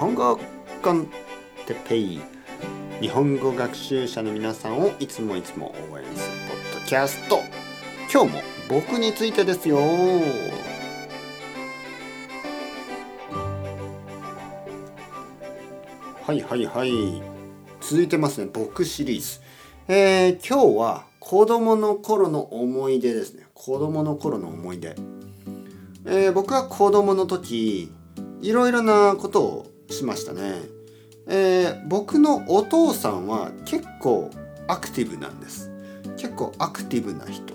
本語コンテペイ日本語学習者の皆さんをいつもいつも応援するポッドキャスト。今日も僕についてですよ。はいはいはい。続いてますね。僕シリーズ。えー、今日は子供の頃の思い出ですね。子供の頃の思い出、えー、僕は子供の時いろいろなことをしましたね、えー、僕のお父さんは結構アクティブなんです。結構アクティブな人。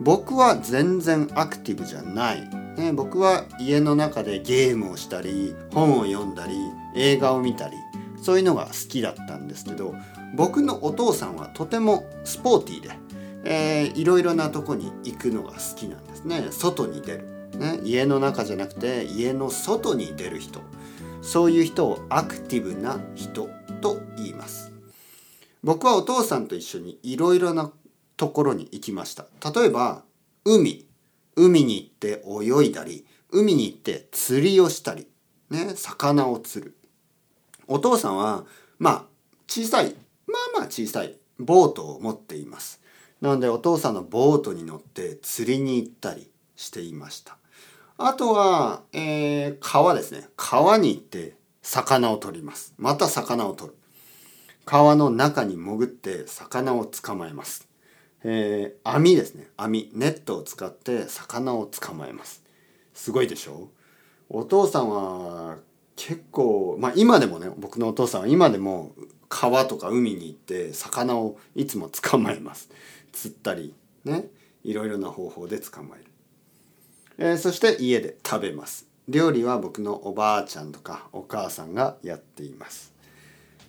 僕は全然アクティブじゃない、ね、僕は家の中でゲームをしたり本を読んだり映画を見たりそういうのが好きだったんですけど僕のお父さんはとてもスポーティーで、えー、いろいろなとこに行くのが好きなんですね。外に出る。ね、家の中じゃなくて家の外に出る人。そういう人をアクティブな人と言います。僕はお父さんと一緒にいろいろなところに行きました。例えば海。海に行って泳いだり海に行って釣りをしたりね魚を釣る。お父さんはまあ小さいまあまあ小さいボートを持っています。なのでお父さんのボートに乗って釣りに行ったりしていました。あとは、えー、川ですね。川に行って魚を取ります。また魚を取る。川の中に潜って魚を捕まえます。えー、網ですね。網。ネットを使って魚を捕まえます。すごいでしょ？お父さんは結構、まあ今でもね、僕のお父さんは今でも川とか海に行って魚をいつも捕まえます。釣ったり、ね。いろいろな方法で捕まえる。えー、そして家で食べます。料理は僕のおばあちゃんとかお母さんがやっています、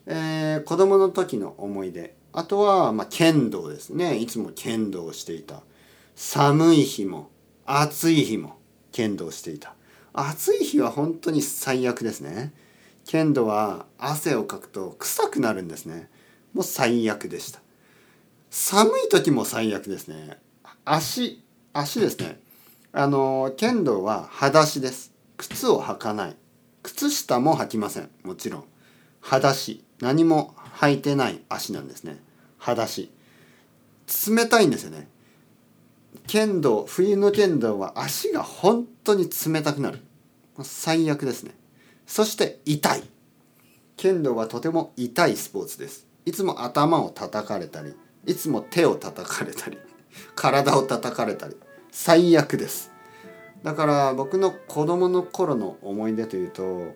えー、子供の時の思い出。あとは、まあ、剣道ですね。いつも剣道をしていた。寒い日も暑い日も剣道していた。暑い日は本当に最悪ですね。剣道は汗をかくと臭くなるんですね。もう最悪でした。寒い時も最悪ですね。足足ですね。あの剣道は裸足です。靴を履かない。靴下も履きません。もちろん。裸足。何も履いてない足なんですね。裸足。冷たいんですよね。剣道冬の剣道は足が本当に冷たくなる。最悪ですね。そして痛い。剣道はとても痛いスポーツです。いつも頭を叩かれたりいつも手を叩かれたり体を叩かれたり。最悪です。だから僕の子供の頃の思い出というと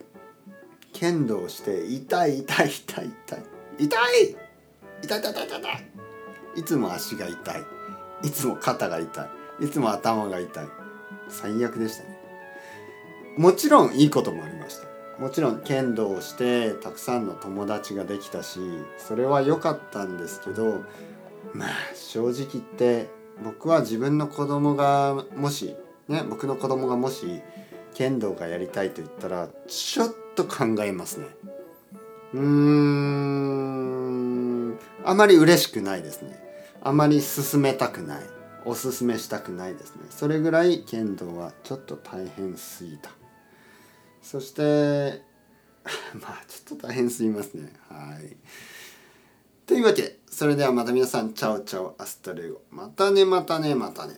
剣道して痛い痛い痛い痛い。痛い！痛い痛い痛い痛い痛い！いつも足が痛い。いつも肩が痛い。いつも頭が痛い。最悪でしたね。もちろんいいこともありました。もちろん剣道をしてたくさんの友達ができたしそれは良かったんですけどまあ正直言って僕は自分の子供がもしね僕の子供がもし剣道がやりたいと言ったらちょっと考えますね。うーん。あまり嬉しくないですね。あまり進めたくない。おすすめしたくないですね。それぐらい剣道はちょっと大変すぎた。そして まあちょっと大変すぎますね。はい。というわけ。でそれではまた皆さんチャオチャオアストレゴ。またねまたねまたね。